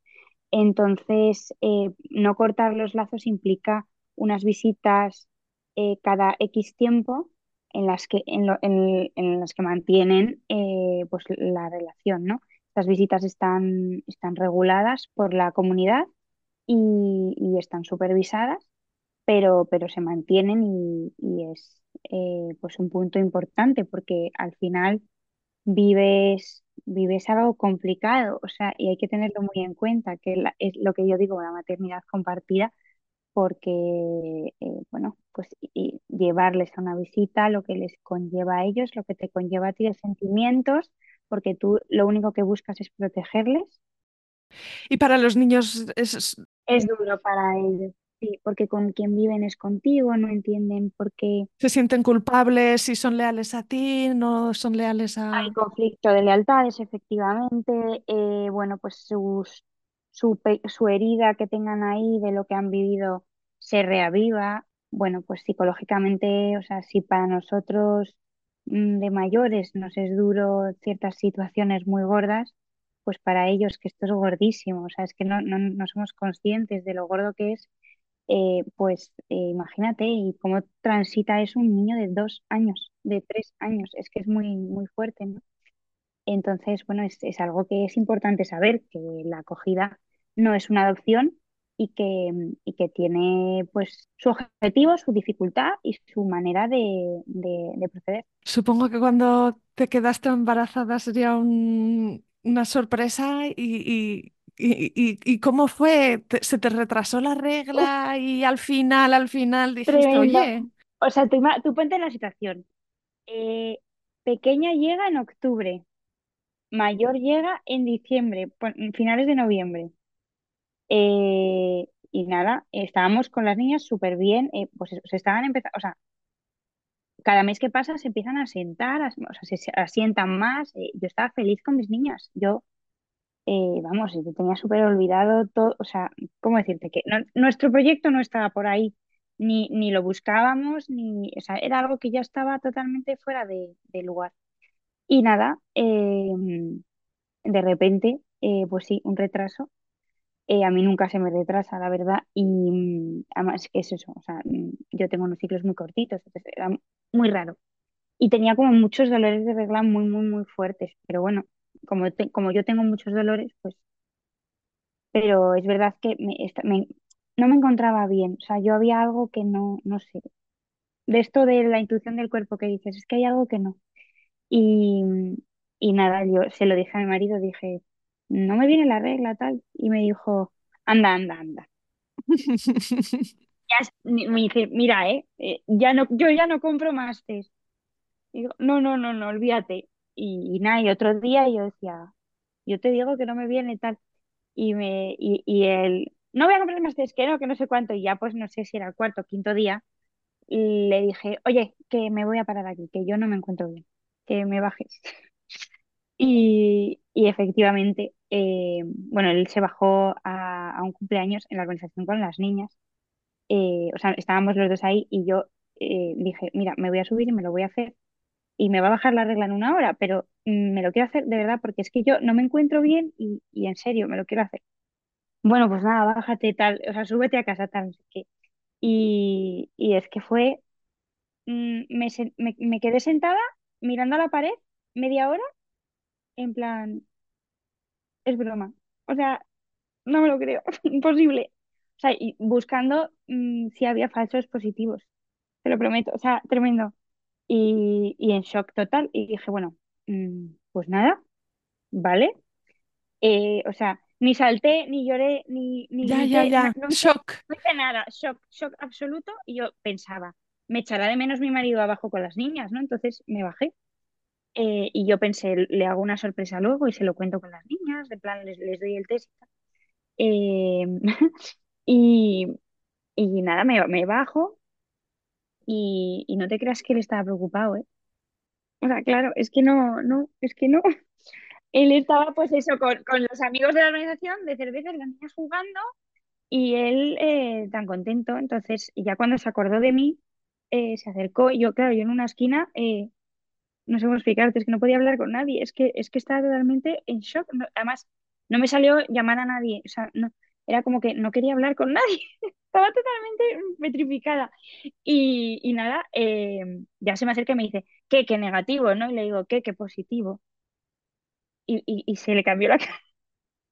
Entonces, eh, no cortar los lazos implica unas visitas eh, cada X tiempo en las que, en lo- en- en las que mantienen eh, pues, la relación, ¿no? Estas visitas están, están reguladas por la comunidad y, y están supervisadas, pero, pero se mantienen y, y es pues un punto importante porque al final vives, vives algo complicado, o sea, y hay que tenerlo muy en cuenta, que la- es lo que yo digo, la maternidad compartida, porque, eh, bueno, pues y llevarles a una visita, lo que les conlleva a ellos, lo que te conlleva a ti de sentimientos, porque tú lo único que buscas es protegerles, Y para los niños es- es duro para ellos, sí, porque con quien viven es contigo, no entienden por qué se sienten culpables si son leales a ti, no son leales Hay a... conflicto de lealtades, efectivamente. eh, bueno, pues sus, su, su herida que tengan ahí de lo que han vivido se reaviva. Bueno, pues psicológicamente, o sea, si para nosotros mm, de mayores nos es duro ciertas situaciones muy gordas, pues para ellos que esto es gordísimo. O sea, es que no, no, no somos conscientes de lo gordo que es. Eh, pues eh, imagínate y cómo transita eso un niño de dos años, de tres años. Es que es muy, muy fuerte. Entonces, bueno, es, es algo que es importante saber, que la acogida no es una adopción y que, y que tiene pues su objetivo, su dificultad y su manera de, de- de proceder. Supongo que cuando te quedaste embarazada sería un- una sorpresa y, y- y- y ¿cómo fue? ¿Te- ¿Se te retrasó la Uf, regla y al final, al final dijiste, tremendo. oye, O sea, tú, tú ponte en la situación. Eh, pequeña llega en octubre, mayor llega en diciembre, finales de noviembre. Eh, y nada, estábamos con las niñas súper bien, eh, pues se estaban empezando, o sea, cada mes que pasa se empiezan a sentar, a- o sea, se, asientan más. yo estaba feliz con mis niñas. Yo, eh, vamos, yo tenía súper olvidado todo, o sea, ¿cómo decirte? Que no- nuestro proyecto no estaba por ahí, ni, ni lo buscábamos, ni, o sea, era algo que ya estaba totalmente fuera de, de lugar. Y nada, eh, de repente, eh, pues sí, un retraso. Eh, a mí nunca se me retrasa, la verdad, y mm, además es eso, o sea, mm, yo tengo unos ciclos muy cortitos, entonces era muy raro. Y tenía como muchos dolores de regla muy, muy, muy fuertes. Pero bueno, como, te- como yo tengo muchos dolores, pues, pero es verdad que me, esta- me- no me encontraba bien. O sea, yo había algo que no, no sé. De esto de la intuición del cuerpo que dices, es que hay algo que no. Y, y nada, yo se lo dije a mi marido, dije, no me viene la regla, tal. Y me dijo, anda, anda, anda. *laughs* Ya me dice, mira, eh, eh, ya no, yo ya no compro más test. Y digo, no, no, no, no, olvídate. Y, nada, y otro día yo decía, yo te digo que no me viene tal. Y me, y, y él, no voy a comprar más test, que no, que no sé cuánto. Y ya pues no sé si era el cuarto o quinto día, le dije, oye, que me voy a parar aquí, que yo no me encuentro bien, que me bajes. *laughs* Y, y efectivamente, eh, bueno, él se bajó a, a un cumpleaños en la organización con las niñas. Eh, o sea, estábamos los dos ahí y yo eh, dije, mira, me voy a subir y me lo voy a hacer y me va a bajar la regla en una hora, pero mm, me lo quiero hacer de verdad porque es que yo no me encuentro bien y, y en serio me lo quiero hacer. Bueno, pues nada, bájate tal, o sea, súbete a casa tal, no sé qué. Y, y es que fue, mm, me, me, me quedé sentada mirando a la pared media hora en plan, es broma. O sea, no me lo creo, *laughs* imposible. O sea, y buscando mm, si había falsos positivos, te lo prometo, o sea, tremendo. Y, y en shock total y dije, bueno, mm, pues nada, ¿vale? Eh, o sea, ni salté, ni lloré, ni, ni ya, ya, grité, ya, no shock. no hice nada, shock, shock absoluto. Y yo pensaba, me echará de menos mi marido abajo con las niñas, ¿no? Entonces me bajé. Eh, y yo pensé, le hago una sorpresa luego y se lo cuento con las niñas, de plan, les, les doy el test. Eh, *laughs* y, y nada, me, me bajo y, y no te creas que él estaba preocupado, ¿eh? O sea, claro, es que no, no, es que no. *laughs* Él estaba, pues eso, con, con los amigos de la organización de cervezas, niñas jugando, y él eh, tan contento. Entonces, ya cuando se acordó de mí, eh, se acercó, y yo, claro, yo en una esquina, eh, no sé cómo explicarte, es que no podía hablar con nadie, es que, es que estaba totalmente en shock. No- además, no me salió llamar a nadie, o sea, no, era como que no quería hablar con nadie, *laughs* estaba totalmente petrificada. Y, y nada, eh, ya se me acerca y me dice, ¿qué? ¿Qué negativo? ¿no? Y le digo, ¿qué? ¿Qué positivo? Y, y, y se le cambió la *laughs* cara.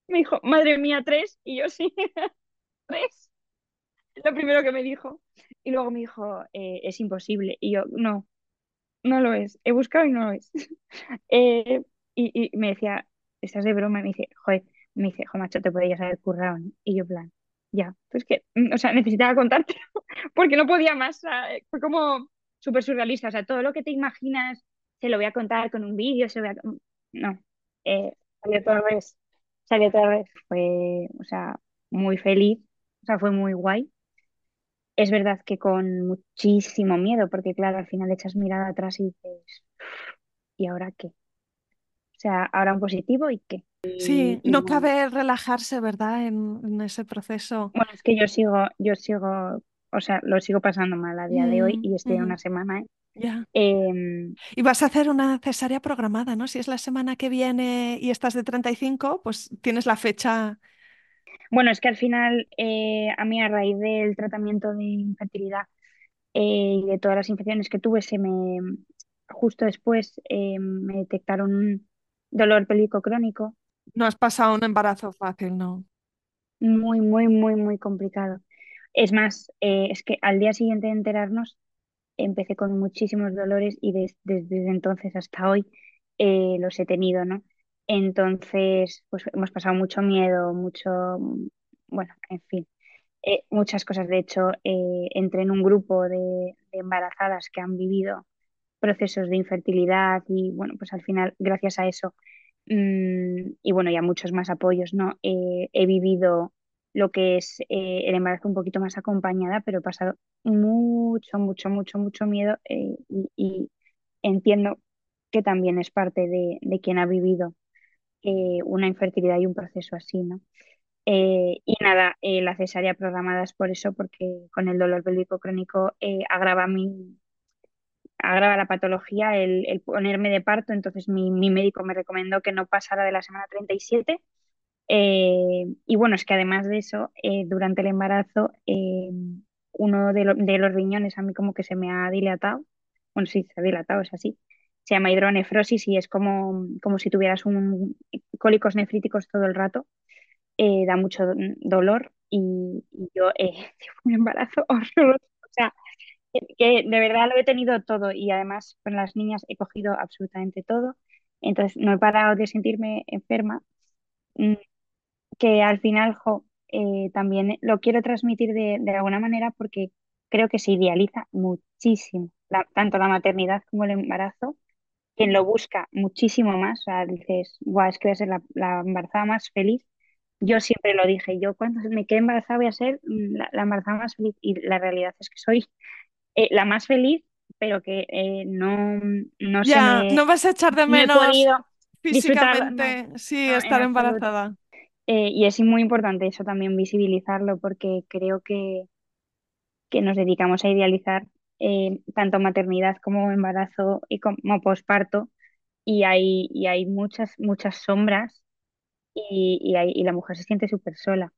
Me dijo, madre mía, tres. Y yo, sí, *laughs* tres. Es lo primero que me dijo. Y luego me dijo, "Eh, es imposible. Y yo, no, no lo es. He buscado y no lo es. Eh, y, y me decía, estás de broma. Y me dice, joder, me dice, jo, macho, te podrías haber currado. Y yo, plan, ya, pues que, mm, o sea, necesitaba contarte *laughs* porque no podía más. o sea, fue como súper surrealista. O sea, todo lo que te imaginas se lo voy a contar con un vídeo, se lo voy a... No, eh, salió todo revés. Salió todo revés. Fue, o sea, muy feliz. O sea, fue muy guay. Es verdad que con muchísimo miedo, porque claro, al final echas mirada atrás y dices, ¿y ahora qué? O sea, ahora un positivo y qué. Sí, Y, no cabe relajarse, ¿verdad? En, en ese proceso. Bueno, es que yo sigo, yo sigo, o sea, lo sigo pasando mal a día de hoy Mm, y estoy ujú, una semana, ¿eh? ya. Em, Y vas a hacer una cesárea programada, ¿no? Si es la semana que viene y estás de 35, pues tienes la fecha. bueno, es que al final, eh, a mí a raíz del tratamiento de infertilidad eh, y de todas las infecciones que tuve, se me, justo después me detectaron dolor pélvico crónico No has pasado un embarazo fácil, ¿no? muy, muy, muy, muy complicado. Es más, eh, es que al día siguiente de enterarnos, empecé con muchísimos dolores y des- desde entonces hasta hoy eh, los he tenido, ¿no? Entonces, pues hemos pasado mucho miedo, mucho, bueno, en fin, eh, muchas cosas. De hecho, entré en un grupo de, de embarazadas que han vivido procesos de infertilidad y bueno, pues al final, gracias a eso, mm, y bueno, y a muchos más apoyos, ¿no? Eh, he vivido lo que es eh, el embarazo un poquito más acompañada, pero he pasado mucho, mucho, mucho, mucho miedo eh, y, entiendo que también es parte de, de quien ha vivido una infertilidad y un proceso así, ¿no? Y nada, eh, la cesárea programada es por eso, porque con el dolor pélvico crónico agrava mi, agrava la patología el, el ponerme de parto, entonces mi, mi médico me recomendó que no pasara de la semana 37. Eh, y bueno, es que además de eso, eh, durante el embarazo, eh, uno de, lo- de los riñones a mí como que se me ha dilatado. Bueno, sí, se ha dilatado, es así. Se llama hidronefrosis y es como, como si tuvieras un cólicos nefríticos todo el rato. Eh, da mucho do- dolor y, y yo eh, *laughs* un embarazo horroroso. O sea, que de verdad lo he tenido todo y además con las niñas he cogido absolutamente todo. Entonces no he parado de sentirme enferma, mm, que al final jo, eh, también lo quiero transmitir de, de alguna manera porque creo que se idealiza muchísimo, la- tanto la maternidad como el embarazo. Quien lo busca muchísimo más, o sea, dices, guau, es que voy a ser la, la embarazada más feliz. Yo siempre lo dije, yo cuando me quede embarazada voy a ser mm, la, la embarazada más feliz y la realidad es que soy eh, la más feliz, pero que eh, no, no se Ya, me, no vas a echar de menos no, físicamente, sí, no, estar embarazada. Eh, y es muy importante eso también visibilizarlo porque creo que, que nos dedicamos a idealizar eh, tanto maternidad como embarazo y como posparto y hay, y hay muchas, muchas sombras y, y, hay- y la mujer se siente súper sola.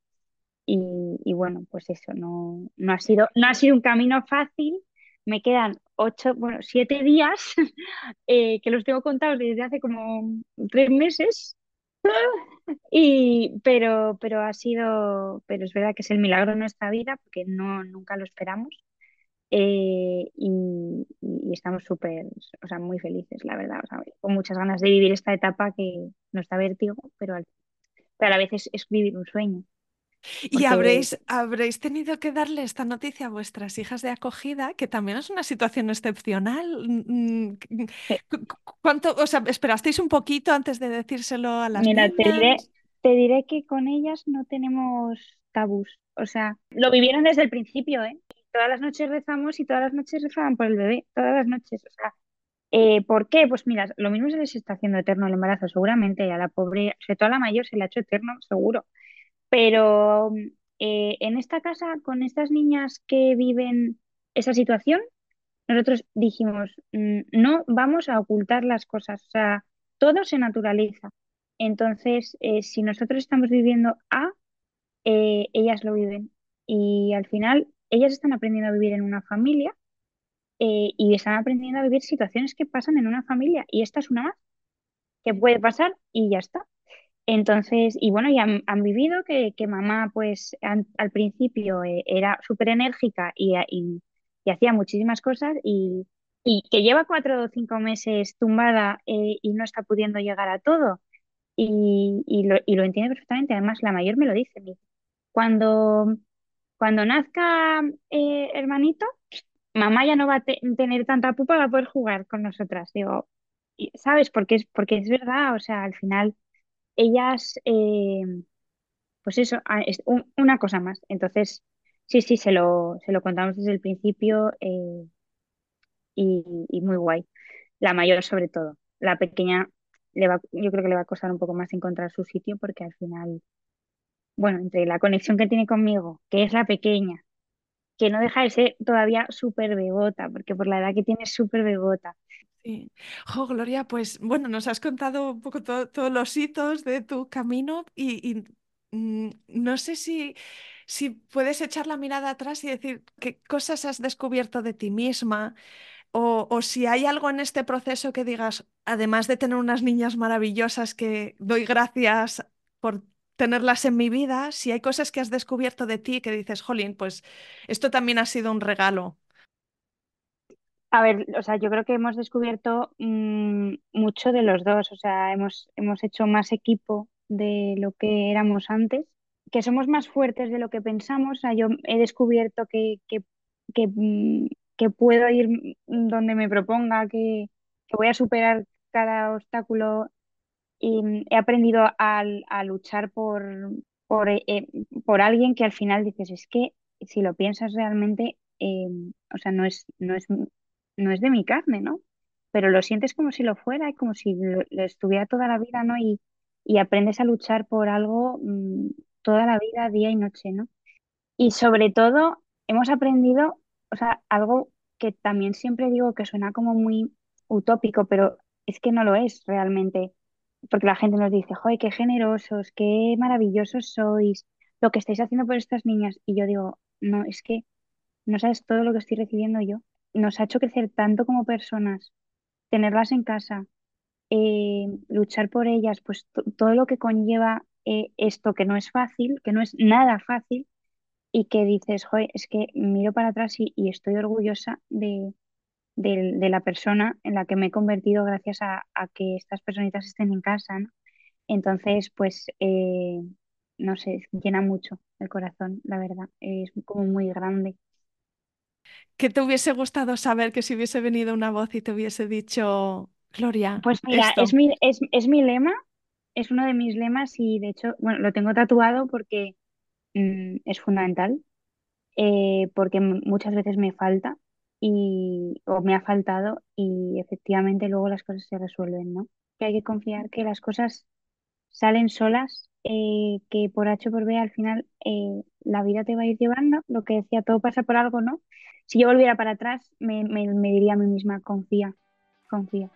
Y, y bueno, pues eso, no, no ha sido, no ha sido un camino fácil. Me quedan ocho, bueno, siete días *laughs* eh, que los tengo contados desde hace como tres meses. Y, pero, pero ha sido, pero es verdad que es el milagro de nuestra vida porque no, nunca lo esperamos. Eh, y, y estamos súper, o sea, muy felices, la verdad. O sea, con muchas ganas de vivir esta etapa que nos da vértigo, pero, al- pero a la vez es, es vivir un sueño. Y habréis, habréis tenido que darle esta noticia a vuestras hijas de acogida, que también es una situación excepcional. Mm, mm, ¿Cuánto, o sea, esperasteis un poquito antes de decírselo a las Mira, te diré, te diré que con ellas no tenemos tabús. O sea, lo vivieron desde el principio, ¿eh? Todas las noches rezamos y todas las noches rezaban por el bebé, todas las noches. O sea, eh, ¿por qué? Pues mira, lo mismo se les está haciendo eterno el embarazo, seguramente. A la pobre, sobre todo a la mayor, se le ha hecho eterno, seguro. Pero eh, en esta casa, con estas niñas que viven esa situación, nosotros dijimos, mm, no vamos a ocultar las cosas, o sea, todo se naturaliza. Entonces, eh, si nosotros estamos viviendo A, eh, ellas lo viven. Y al final, ellas están aprendiendo a vivir en una familia y están aprendiendo a vivir situaciones que pasan en una familia. Y esta es una más que puede pasar y ya está. Entonces, y bueno, ya han, vivido que, mamá, pues al principio eh, era súper enérgica y, y, hacía muchísimas cosas y, que lleva cuatro o cinco meses tumbada eh, y no está pudiendo llegar a todo. Y, lo, y, lo, entiende perfectamente. Además, la mayor me lo dice. Cuando, cuando nazca eh, hermanito, mamá ya no va a tener tanta pupa para poder jugar con nosotras. Digo, ¿sabes? Porque es, porque es verdad, o sea, al final ellas, eh, pues eso, ah, es una cosa más. Entonces, sí, sí, se lo, se lo contamos desde el principio eh, y, muy guay. La mayor sobre todo. La pequeña, le va, yo creo que le va a costar un poco más encontrar su sitio porque al final, bueno, entre la conexión que tiene conmigo, que es la pequeña, que no deja de ser todavía súper bebota, porque por la edad que tiene es súper bebota. Sí. Oh, Gloria, pues bueno, nos has contado un poco todos los hitos de tu camino y, mm, no sé si, si puedes echar la mirada atrás y decir qué cosas has descubierto de ti misma o, o si hay algo en este proceso que digas, además de tener unas niñas maravillosas que doy gracias por tenerlas en mi vida, si hay cosas que has descubierto de ti que dices, Jolín, pues esto también ha sido un regalo. A ver, o sea, yo creo que hemos descubierto mm, mucho de los dos, o sea, hemos, hemos hecho más equipo de lo que éramos antes, que somos más fuertes de lo que pensamos, o sea, yo he descubierto que, que, que, mm, puedo ir donde me proponga, que, voy a superar cada obstáculo. Y mm, he aprendido a, a luchar por, por, eh, por alguien que al final dices, es que si lo piensas realmente, eh, o sea, no es, no es no es de mi carne, ¿no? Pero lo sientes como si lo fuera y como si lo, estuviera toda la vida, ¿no? Y, y aprendes a luchar por algo mm, toda la vida, día y noche, ¿no? Y sobre todo, hemos aprendido, o sea, algo que también siempre digo que suena como muy utópico, pero es que no lo es realmente, porque la gente nos dice, joder, qué generosos, qué maravillosos sois, lo que estáis haciendo por estas niñas. Y yo digo, no, es que no sabes todo lo que estoy recibiendo yo nos ha hecho crecer tanto como personas, tenerlas en casa, eh, luchar por ellas, pues todo lo que conlleva eh, esto que no es fácil, que no es nada fácil y que dices, joder, es que miro para atrás y, estoy orgullosa de, la persona en la que me he convertido gracias a, que estas personitas estén en casa. Entonces, pues, eh, no sé, llena mucho el corazón, la verdad, es como muy grande. ¿Qué te hubiese gustado saber que si hubiese venido una voz y te hubiese dicho, Gloria? Pues mira, es mi, es, es mi lema, es uno de mis lemas y de hecho, bueno, lo tengo tatuado porque mm, es fundamental, eh, porque muchas veces me falta y, o me ha faltado y efectivamente luego las cosas se resuelven, ¿no? Que hay que confiar que las cosas salen solas, eh, que por H por B al final eh, la vida te va a ir llevando, lo que decía, todo pasa por algo, ¿no? Si yo volviera para atrás, me, diría a mí misma, confía, confía.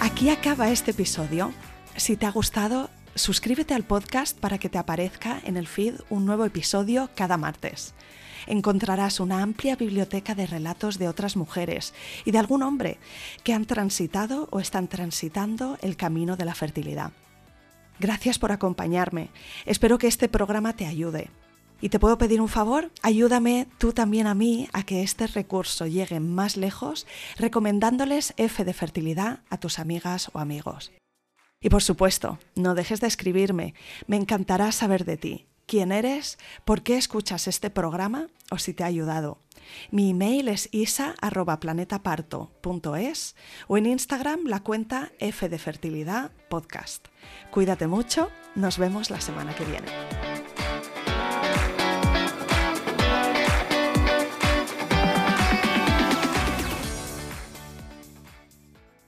Aquí acaba este episodio. Si te ha gustado, suscríbete al podcast para que te aparezca en el feed un nuevo episodio cada martes. Encontrarás una amplia biblioteca de relatos de otras mujeres y de algún hombre que han transitado o están transitando el camino de la fertilidad. Gracias por acompañarme. Espero que este programa te ayude. Y te puedo pedir un favor, ayúdame tú también a mí a que este recurso llegue más lejos recomendándoles F de fertilidad a tus amigas o amigos. Y por supuesto, no dejes de escribirme, me encantará saber de ti, quién eres, por qué escuchas este programa o si te ha ayudado. Mi email es isa.planetaparto.es o en Instagram la cuenta F de Fertilidad Podcast. Cuídate mucho, nos vemos la semana que viene.